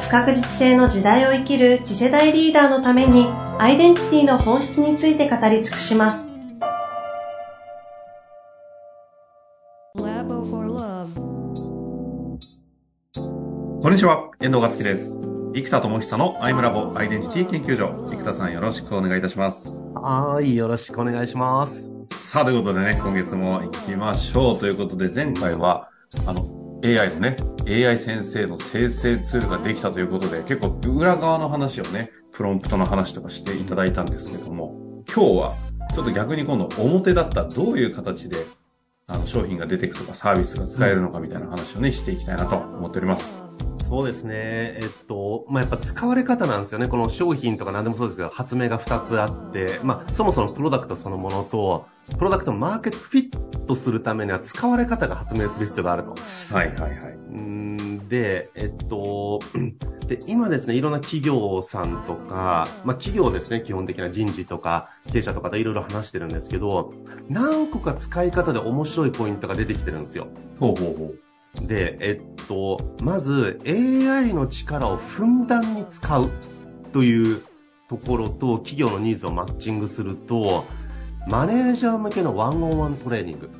不確実性の時代を生きる次世代リーダーのためにアイデンティティの本質について語り尽くします。こんにちは、遠藤和樹です。生田智久のアイムラボアイデンティティ研究所。生田さんよろしくお願いいたします。はい、よろしくお願いします。さあ、ということでね、今月も行きましょう。ということで、前回は、あの、AI のね、AI 先生の生成ツールができたということで、結構裏側の話をね、プロンプトの話とかしていただいたんですけども、今日はちょっと逆に今度表だったどういう形であの商品が出ていくとかサービスが使えるのかみたいな話をね、していきたいなと思っております。そうですね。えっと、まあ、やっぱ使われ方なんですよね。この商品とか何でもそうですけど、発明が2つあって、まあ、そもそもプロダクトそのものと、プロダクトのマーケットフィットするためには使われ方が発明する必要があると。はいはいはい。うんで、えっと、で、今ですね、いろんな企業さんとか、まあ企業ですね、基本的な人事とか、経営者とかといろいろ話してるんですけど、何個か使い方で面白いポイントが出てきてるんですよ。ほうほうほう。で、えっと、まず AI の力をふんだんに使うというところと企業のニーズをマッチングすると、マネージャー向けのワンオンワントレーニング。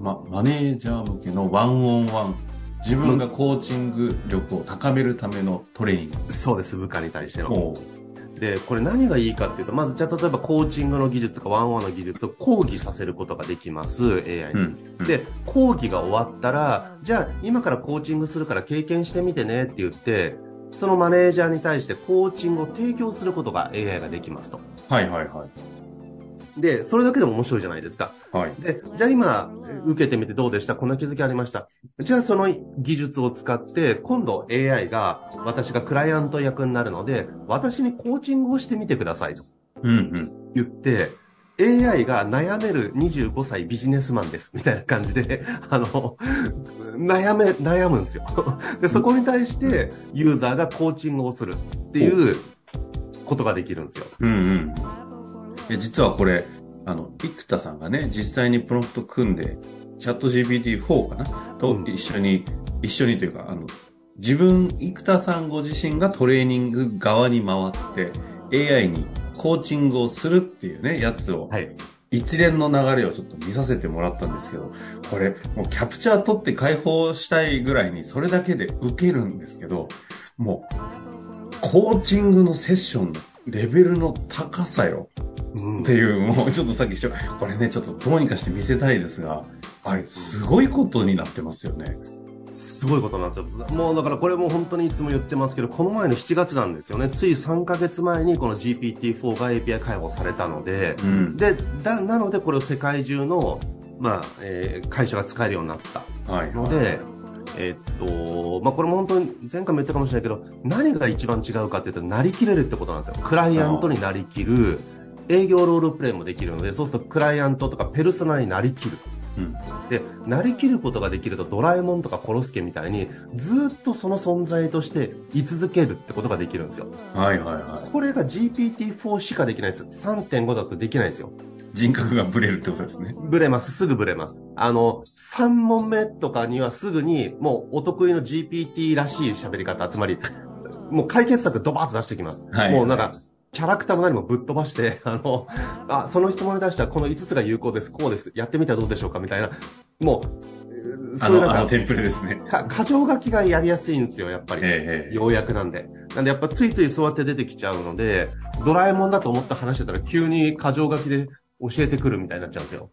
ま、マネージャー向けのワンオンワン。自分がコーチング力を高めるためのトレーニング。そうです、部下に対しての。で、これ何がいいかっていうと、まずじゃあ例えばコーチングの技術とかワンワンの技術を講義させることができます、AI に。うんうん、で、講義が終わったら、じゃあ今からコーチングするから経験してみてねって言って、そのマネージャーに対してコーチングを提供することが AI ができますと。はいはいはい。で、それだけでも面白いじゃないですか。はい。で、じゃあ今、受けてみてどうでした？こんな気づきありました？じゃあその技術を使って、今度 AI が、私がクライアント役になるので、私にコーチングをしてみてくださいと。うんうん。言って、AI が悩める25歳ビジネスマンです。みたいな感じで、あの、悩め、悩むんですよ。で、そこに対して、ユーザーがコーチングをするっていうことができるんですよ。うんうん。実はこれ、あの、生田さんがね、実際にプロンプト組んで、チャット GPT4 かな？と一緒に、うん、一緒にというか、あの、自分、生田さんご自身がトレーニング側に回って、AI にコーチングをするっていうね、やつを、はい、一連の流れをちょっと見させてもらったんですけど、これ、もうキャプチャー取って解放したいぐらいに、それだけで受けるんですけど、もう、コーチングのセッションのレベルの高さよ。っていう、もうちょっとさっきこれね、ちょっとどうにかして見せたいですが、あれ、すごいことになってますよね。すごいことになってます。もうだからこれも本当にいつも言ってますけど、この前の7月なんですよね。つい3ヶ月前にこの GPT-4 が API 開放されたので、うん、で、だ、なのでこれを世界中の、まあ、えー、会社が使えるようになったので、はいはいえっと、まあ、これも本当に前回も言ったかもしれないけど、何が一番違うかっていうと、なりきれるってことなんですよ。クライアントになりきる、営業ロールプレイもできるので、そうするとクライアントとかペルソナになりきる。うん、で、なりきることができるとドラえもんとかコロスケみたいにずっとその存在として居続けるってことができるんですよ。はいはいはい。これが GPT-4 しかできないです。3.5だとできないですよ。人格がブレるってことですね。ブレます。すぐブレます。あの、3問目とかにはすぐにもうお得意の GPT らしい喋り方、つまり、もう解決策ドバーッと出してきます。はい、もうなんか、キャラクターも何もぶっ飛ばして、あの、あ、その質問に対してはこの5つが有効です、こうです、やってみたらどうでしょうかみたいな、もう、そういうなんか、テンプレですね。か、過剰書きがやりやすいんですよ、やっぱり。ええ、ようやくなんで。なんでやっぱついついそうやって出てきちゃうので、ドラえもんだと思って話してたら急に過剰書きで教えてくるみたいになっちゃうんですよ。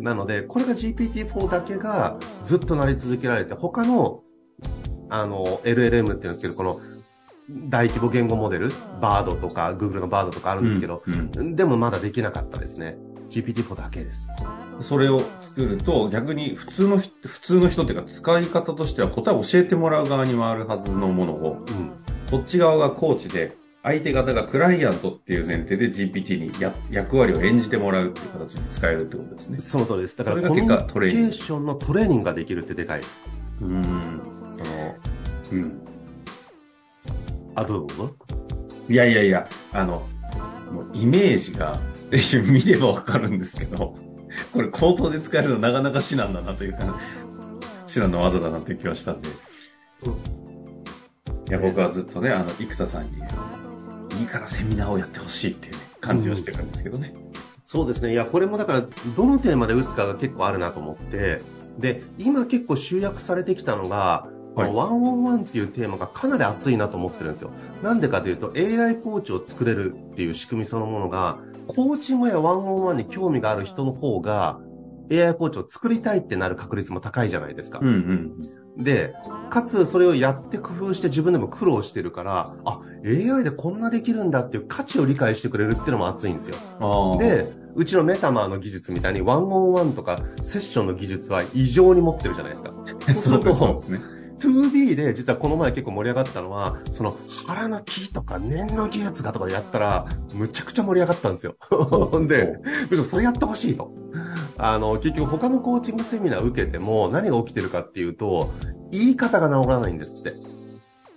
なので、これが GPT-4 だけがずっとなり続けられて、他の、あの、LLM って言うんですけど、この、大規模言語モデル、バードとか、Google のバードとかあるんですけど、うんうん、でもまだできなかったですね。GPT-4 だけです。それを作ると、逆に普通の人、普通の人っていうか使い方としては答えを教えてもらう側に回るはずのものを、うん。こっち側がコーチで、相手方がクライアントっていう前提で GPT にや役割を演じてもらうっていう形で使えるってことですね。その通りです。だからコミュニ結果トレーニングケーションのトレーニングができるってでかいです。うーん。その、うん。あ、どうぞ。いやいやいや、あの、もうイメージが、見ればわかるんですけど、これ口頭で使えるのなかなか至難だなというか、至難の技だなという気はしたんで。いや、僕はずっとね、あの、生田さんに、いいからセミナーをやってほしいっていうね、感じをしてるんですけどね。そうですね。いや、これもだから、どのテーマで打つかが結構あるなと思って、で、今結構集約されてきたのが、はいワンオンワンっていうテーマがかなり熱いなと思ってるんですよ。なんでかというと、AI コーチを作れるっていう仕組みそのものが、コーチングやワンオンワンに興味がある人の方が、AI コーチを作りたいってなる確率も高いじゃないですか。うんうん。で、かつそれをやって工夫して自分でも苦労してるから、あ、AI でこんなできるんだっていう価値を理解してくれるっていうのも熱いんですよ。で、うちのメタマーの技術みたいにワンオンワンとかセッションの技術は異常に持ってるじゃないですか。そうするとで、すね。2B で実はこの前結構盛り上がったのは、その腹の木とか念の技術がとかでやったら、むちゃくちゃ盛り上がったんですよ。ほんで、むしろそれやってほしいと。あの、結局他のコーチングセミナー受けても何が起きてるかっていうと、言い方が治らないんですって。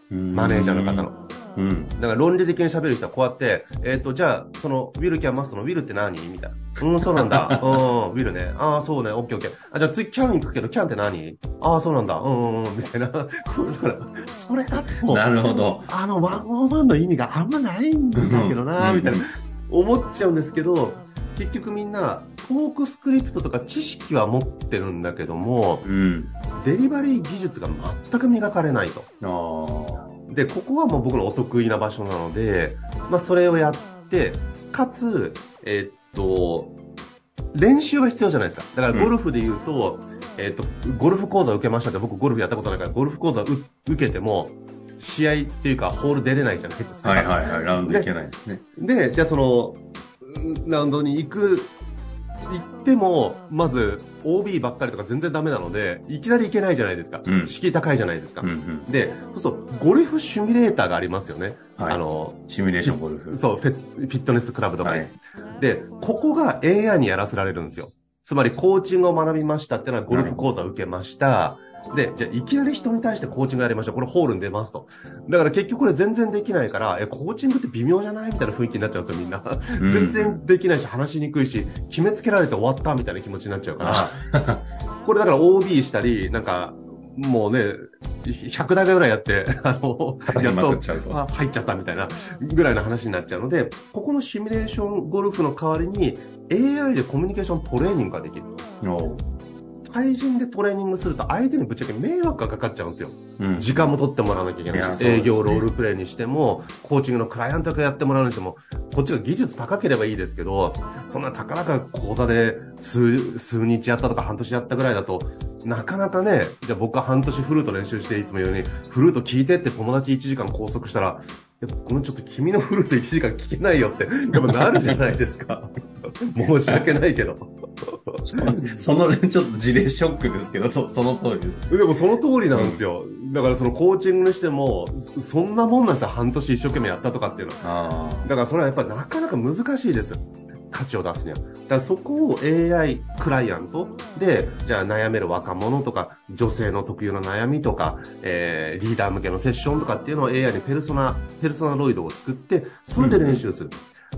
マネージャーの方の。うん。だから論理的に喋る人はこうやって、えっ、と、じゃあ、その、ウィルキャンマストのウィルって何？みたいな。うん、そうなんだ。うん、ウィルね。ああ、そうね。オッケーオッケー。あ、じゃあ次キャン行くけど、キャンって何？ああ、そうなんだ。うん、うん、みたいな。これだから、それだと、なるほど。あの、ワンオンワンの意味があんまないんだけどな、うんみたいな。思っちゃうんですけど、結局みんな、トークスクリプトとか知識は持ってるんだけども、うん。デリバリー技術が全く磨かれないと。で、ここはもう僕のお得意な場所なので、まあ、それをやって、かつ、えっと、練習が必要じゃないですか。だからゴルフで言うと、えっと、ゴルフ講座を受けましたって、僕ゴルフやったことないから、ゴルフ講座を受けても、試合っていうか、ホール出れないじゃないですか。はいはいはい。ラウンドいけないですね。で、じゃあその、うんラウンドに行く、行っても、まず、OB ばっかりとか全然ダメなので、いきなり行けないじゃないですか。うん敷居高いじゃないですか。うんうん。で、そうそう、ゴルフシミュレーターがありますよね。はいあの、シミュレーションゴルフ。そう、フィットネスクラブとかに、はい。で、ここが AI にやらせられるんですよ。つまり、コーチングを学びましたっていうのは、ゴルフ講座を受けました。で、じゃあ、いきなり人に対してコーチングやりましょう。これホールに出ますと。だから結局これ全然できないから、え、コーチングって微妙じゃないみたいな雰囲気になっちゃうんですよ、みんな。うん全然できないし、話しにくいし、決めつけられて終わったみたいな気持ちになっちゃうから、これだから OB したり、なんか、もうね、100台ぐらいやって、あの、やっと入っちゃったみたいなぐらいの話になっちゃうので、ここのシミュレーションゴルフの代わりに AI でコミュニケーショントレーニングができる。対人でトレーニングすると相手にぶっちゃけ迷惑がかかっちゃうんですよ。うん。時間も取ってもらわなきゃいけないし、ね営業ロールプレイにしても、コーチングのクライアントがやってもらうにしても、こっちが技術高ければいいですけど、そんなたかだか講座で数、数日やったとか半年やったぐらいだと、なかなかね、じゃあ僕は半年フルート練習していつも言うように、フルート聞いてって友達1時間拘束したら、いやごめん、ちょっと君のフルート1時間聞けないよって、やっぱなるじゃないですか。申し訳ないけど。その、ちょっと事例ショックですけど、そその通りです。でもその通りなんですよ。だからそのコーチングにしても、そそんなもんなんですよ。半年一生懸命やったとかっていうのは。あだからそれはやっぱりなかなか難しいです。価値を出すには。だからそこを AI クライアントで、じゃあ悩める若者とか、女性の特有の悩みとか、えー、リーダー向けのセッションとかっていうのを AI にペルソナ、ペルソナロイドを作って、それで練習する。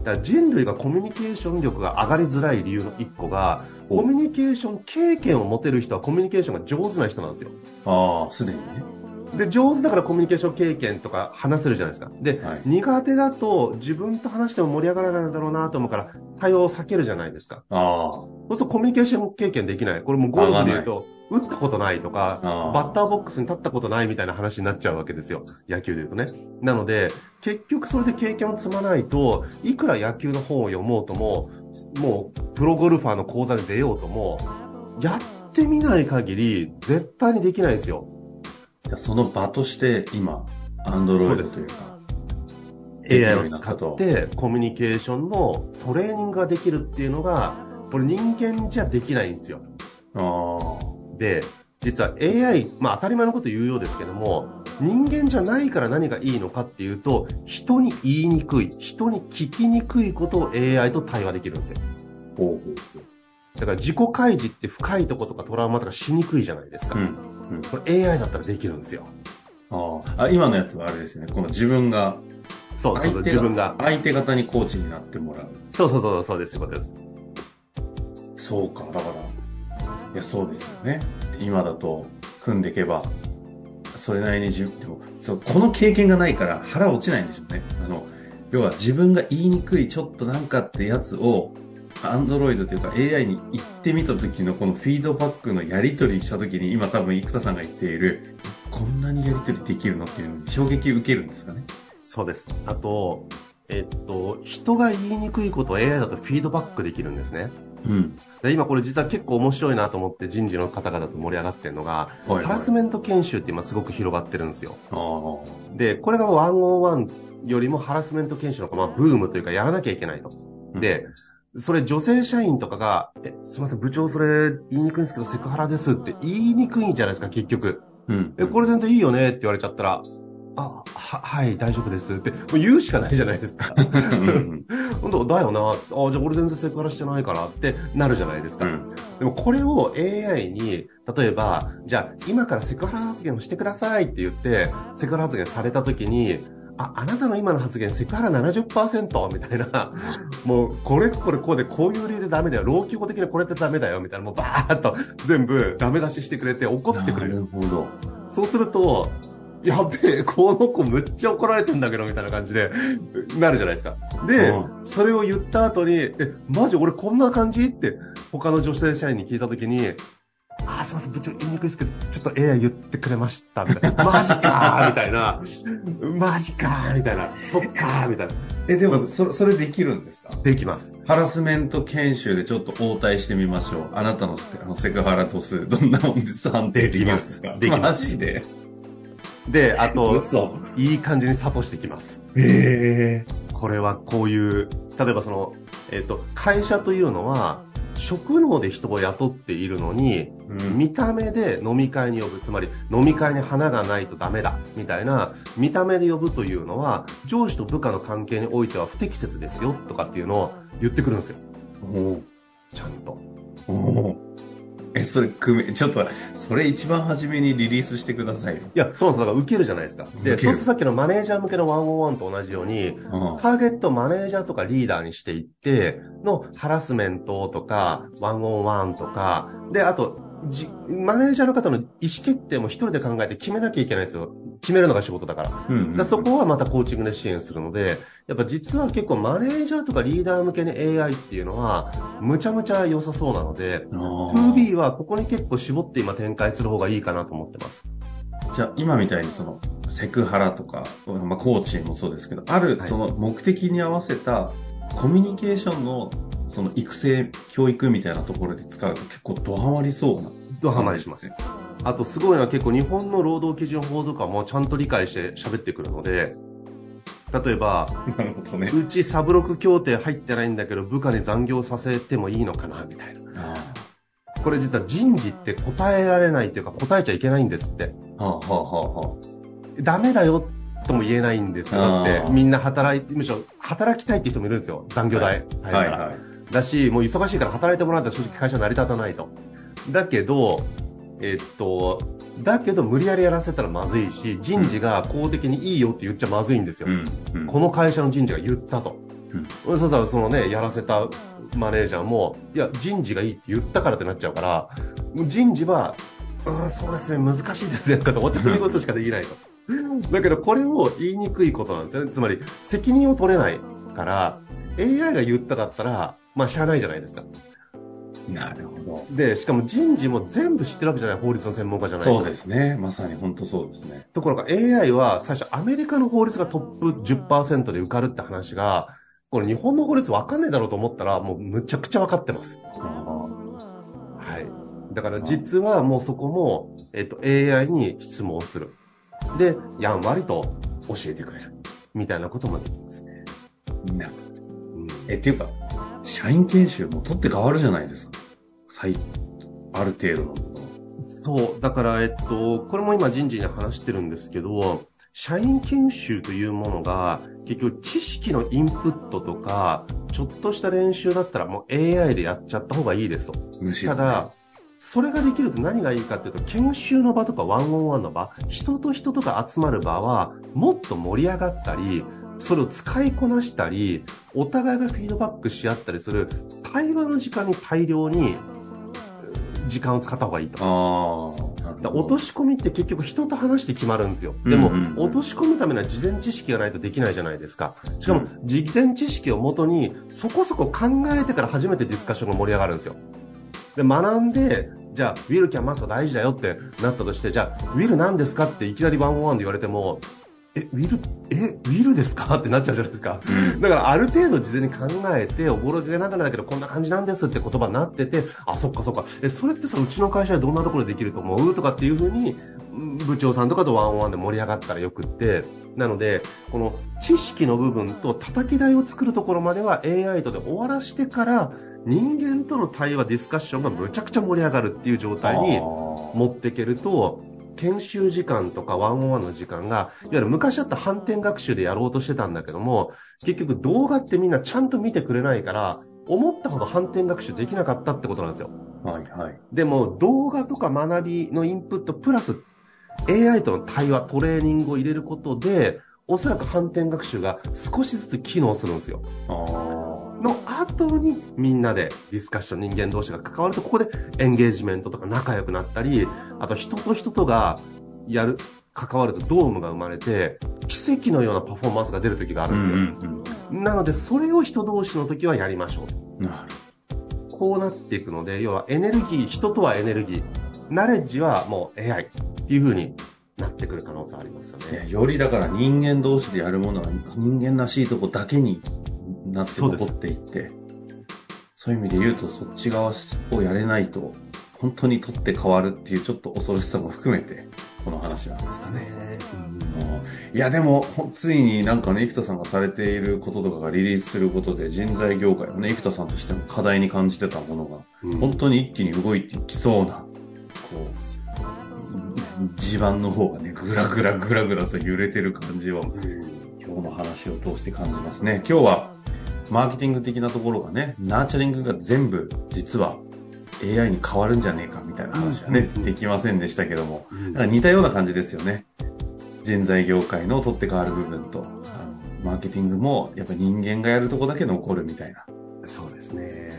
だから人類がコミュニケーション力が上がりづらい理由の一個が、コミュニケーション経験を持てる人はコミュニケーションが上手な人なんですよ。あ。ああ、すでにね。で、上手だからコミュニケーション経験とか話せるじゃないですか。で、はい苦手だと自分と話しても盛り上がらないんだろうなと思うから、対応を避けるじゃないですか。あそうするとコミュニケーション経験できない。これもゴルフで言うと、打ったことないとか、あ。バッターボックスに立ったことないみたいな話になっちゃうわけですよ。野球で言うとね。なので、結局それで経験を積まないと、いくら野球の本を読もうとも、もう、プロゴルファーの講座に出ようとも、やってみない限り、絶対にできないですよ。じゃあその場として今、アンドロイドというか。AI を使ってコミュニケーションのトレーニングができるっていうのがこれ人間じゃできないんですよ。あで、実は AI、まあ当たり前のこと言うようですけども、人間じゃないから何がいいのかっていうと、人に言いにくい、人に聞きにくいことを AI と対話できるんですよ。だから自己開示って深いとことかトラウマとかしにくいじゃないですか。うん。うん。これ AI だったらできるんですよ。ああ。あ、今のやつはあれですね。この自分が、そうそうそう、自分が。相手方にコーチになってもらう。そうそうそう、そうです、そうです。そうか、だから。いや、そうですよね。今だと、組んでいけば、それなりに自分、でも、そう、この経験がないから腹落ちないんでしょうね。あの、要は自分が言いにくいちょっとなんかってやつを、アンドロイドというか AI に言ってみた時のこのフィードバックのやり取りした時に今多分生田さんが言っているこんなにやり取りできるのっていうのに衝撃受けるんですかね？そうです。あと、えっと、人が言いにくいことを AI だとフィードバックできるんですね。うん。で今これ実は結構面白いなと思って人事の方々と盛り上がってるのが、はいはいハラスメント研修って今すごく広がってるんですよ。で、これが101よりもハラスメント研修の、まあ、ブームというかやらなきゃいけないと。で、それ女性社員とかが、え、すいません、部長それ言いにくいんですけどセクハラですって言いにくいんじゃないですか、結局。うん。え、これ全然いいよねって言われちゃったら、あ、は、はい、大丈夫ですって、もう言うしかないじゃないですか。本当だよな。あ、じゃあ俺全然セクハラしてないからってなるじゃないですか。うんでもこれを AI に、例えば、じゃあ今からセクハラ発言をしてくださいって言って、セクハラ発言された時に、あ、あなたの今の発言セクハラ70%みたいな、もうこれこれこうでこういう理由でダメだよ。老朽法的にこれってダメだよみたいな、もうバーッと全部ダメ出ししてくれて怒ってくれなる。るほど。そうすると、やべえ、この子むっちゃ怒られてんだけど、みたいな感じで、なるじゃないですか。で、うそれを言った後に、え、マジ俺こんな感じ？って、他の女性社員に聞いた時に、あー、すいません、部長言いにくいですけど、ちょっと AI 言ってくれました、みたいな。マジかーみたいな。マジかーみたいな。そっかーみたいな。え、でも、それ、それできるんですか？できます。ハラスメント研修でちょっと応対してみましょう。あなたのあのセクハラ度数、どんなもんです判定できるんですかできますマジで？で、あと、嘘。いい感じに諭してきます。へえ。これはこういう、例えばその、えっ、と、会社というのは、職能で人を雇っているのに、うん。見た目で飲み会に呼ぶ、つまり飲み会に花がないとダメだ、みたいな、見た目で呼ぶというのは、上司と部下の関係においては不適切ですよ、とかっていうのを言ってくるんですよ。おちゃんと。え、それ、組め、ちょっと、それ一番初めにリリースしてくださいよ。いや、そうなんです。だから受けるじゃないですか。で、そうするとさっきのマネージャー向けの101と同じように、うん。ターゲットをマネージャーとかリーダーにしていって、のハラスメントとか、101とか、で、あと、じ、マネージャーの方の意思決定も一人で考えて決めなきゃいけないんですよ。決めるのが仕事だから。うんうんらそこはまたコーチングで支援するので、やっぱ実は結構マネージャーとかリーダー向けに AI っていうのは、むちゃむちゃ良さそうなので、あー 2B はここに結構絞って今展開する方がいいかなと思ってます。じゃあ、今みたいにその、セクハラとか、まあ、コーチもそうですけど、あるはいその目的に合わせたコミュニケーションのその育成、教育みたいなところで使うと結構ドハマりそうな。ドハマりします。あとすごいのは結構日本の労働基準法とかもちゃんと理解して喋ってくるので、例えば、ね。うちサブロク協定入ってないんだけど部下に残業させてもいいのかなみたいな。あこれ実は人事って答えられないっていうか答えちゃいけないんですって。あはあはあはあ。ダメだよとも言えないんですよ。だってみんな働いて、むしろ働きたいって人もいるんですよ。残業代。入るからはいはい。だし、もう忙しいから働いてもらったら正直会社成り立たないと。だけど、えっと、だけど無理やりやらせたらまずいし、人事が公的にいいよって言っちゃまずいんですよ。うん。うん。この会社の人事が言ったと。そしたらそのね、やらせたマネージャーも、いや、人事がいいって言ったからってなっちゃうから、人事は、うん、そうですね、難しいですね、とかってお茶組み事しかできないと。だけど、これを言いにくいことなんですよね。つまり、責任を取れないから、AI が言っただったら、まあ、しゃあないじゃないですか。なるほど。で、しかも人事も全部知ってるわけじゃない、法律の専門家じゃない。そうですね。まさに本当そうですね。ところが AI は最初アメリカの法律がトップ10%で受かるって話が、これ日本の法律わかんねえだろうと思ったら、もうむちゃくちゃわかってます。あはい。だから実はもうそこも、えっと、AI に質問をする。で、やんわりと教えてくれる。みたいなこともできますね。あ。なうんえ、っていうか、社員研修も取って変わるじゃないですか。最、ある程度の。そう。だから、えっと、これも今人事に話してるんですけど、社員研修というものが、結局知識のインプットとか、ちょっとした練習だったらもう AI でやっちゃった方がいいですと。むしろ、ただ、それができると何がいいかっていうと、研修の場とかワンオンワンの場、人と人とか集まる場は、もっと盛り上がったり、それを使いこなしたり、お互いがフィードバックし合ったりする、対話の時間に大量に時間を使った方がいいと。ああ。落とし込みって結局人と話して決まるんですよ。でも、うんうん落とし込むためには事前知識がないとできないじゃないですか。しかも、事前知識をもとに、そこそこ考えてから初めてディスカッションが盛り上がるんですよ。で、学んで、じゃあ、ウィルキャンマスター大事だよってなったとして、じゃあ、ウィル何ですかっていきなりワンオンワンで言われても、え、ウィル、え、ウィルですか？ってなっちゃうじゃないですか。うん。だからある程度事前に考えて、おぼろげながらだけどこんな感じなんですって言葉になってて、あ、そっかそっか。え、それってさ、うちの会社でどんなところでできると思う？とかっていうふうに、うん部長さんとかとワンオンワンで盛り上がったらよくって、なので、この知識の部分と叩き台を作るところまでは AI とで終わらしてから、人間との対話、ディスカッションがむちゃくちゃ盛り上がるっていう状態に持っていけると、研修時間とかワンオンワンの時間が、いわゆる昔あった反転学習でやろうとしてたんだけども、結局動画ってみんなちゃんと見てくれないから、思ったほど反転学習できなかったってことなんですよ。はいはい。でも動画とか学びのインプットプラス AI との対話、トレーニングを入れることで、おそらく反転学習が少しずつ機能するんですよ。あの後にみんなでディスカッション人間同士が関わると、ここでエンゲージメントとか仲良くなったり、あと人と人とがやる、関わるとドームが生まれて、奇跡のようなパフォーマンスが出る時があるんですよ。うんなので、それを人同士の時はやりましょう。なるこうなっていくので、要はエネルギー、人とはエネルギー、ナレッジはもう AI っていう風になってくる可能性ありますよね。よりだから人間同士でやるものは人間らしいとこだけになって残っていって、そういう意味で言うとそっち側をやれないと、本当に取って変わるっていうちょっと恐ろしさも含めて、この話なんですかね。うんいやでも、ほついになんかね、生田さんがされていることとかがリリースすることで人材業界もね、生田さんとしても課題に感じてたものが、うん本当に一気に動いていきそうな、こう、地盤の方がね、ぐらぐらぐらぐらと揺れてる感じを、今日の話を通して感じますね。今日は、マーケティング的なところがね、ナーチャリングが全部、実は AI に変わるんじゃねえかみたいな話はね、うんできませんでしたけども、うんなんか似たような感じですよね。人材業界の取って変わる部分と、マーケティングもやっぱ人間がやるとこだけ残るみたいな。そうですね。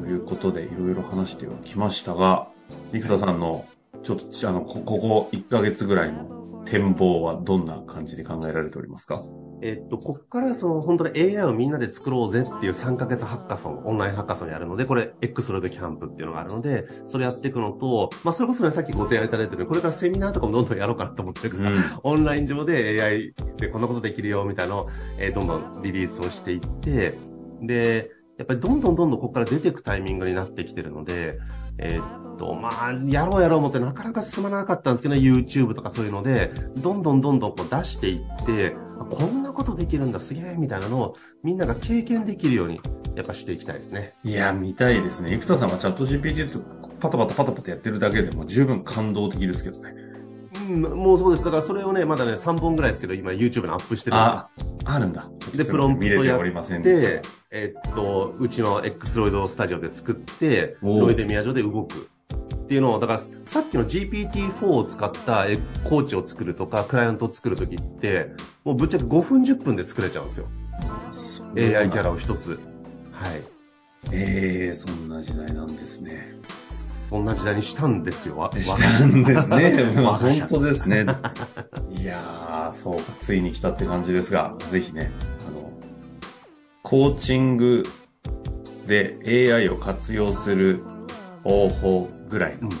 ということでいろいろ話してはきましたが、生田さんのちょっとあのこここ1ヶ月ぐらいの展望はどんな感じで考えられておりますか？えっと、こっからその本当に AI をみんなで作ろうぜっていう3ヶ月ハッカソン、オンラインハッカソンやるので、これ X ロイドキャンプっていうのがあるので、それやっていくのと、まあそれこそね、さっきご提案いただいてるようにこれからセミナーとかもどんどんやろうかなと思ってるから、うん。オンライン上で AI でこんなことできるよみたいなのを、えーどんどんリリースをしていって、で、やっぱりどんどんどんどんここから出ていくタイミングになってきてるので、えーっと、まあ、やろうやろう思ってなかなか進まなかったんですけど、YouTube とかそういうので、どんどんどんどんこう出していって、こんなことできるんだ、すげえみたいなのをみんなが経験できるように、やっぱしていきたいですね。いや、見たいですね。生田さんはチャット GPT とパタパタパタパタやってるだけでも十分感動的ですけどね。うん、もうそうです。だからそれをね、まだね、3本ぐらいですけど、今 YouTube にアップしてる。あ、あるんだ。で、プロンプトやってえっと、うちの X ロイドスタジオで作って、ロイデミア上で動く。っていうのを、だから、さっきの GPT-4 を使ったえコーチを作るとか、クライアントを作るときって、もうぶっちゃけ5分10分で作れちゃうんですよ。た AI キャラを一つ。はい。ええそんな時代なんですね。そんな時代にしたんですよ。わしたんですね。まあ本当ですね。いやー、そうか、ついに来たって感じですが、ぜひね、あの、コーチングで AI を活用する方法ぐらいの、うん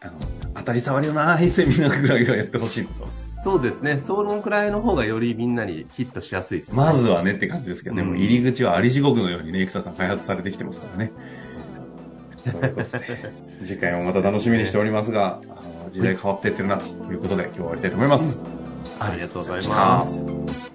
あの、当たり障りのないセミナーぐらいはやってほしいこと。そうですね。そのくらいの方がよりみんなにヒットしやすいですね。まずはねって感じですけどね、うんもう入り口はあり地獄のようにね、生田さん開発されてきてますからね。そういうことで次回もまた楽しみにしておりますが、あの時代変わっていってるなということで今日は終わりたいと思います。ありがとうございます。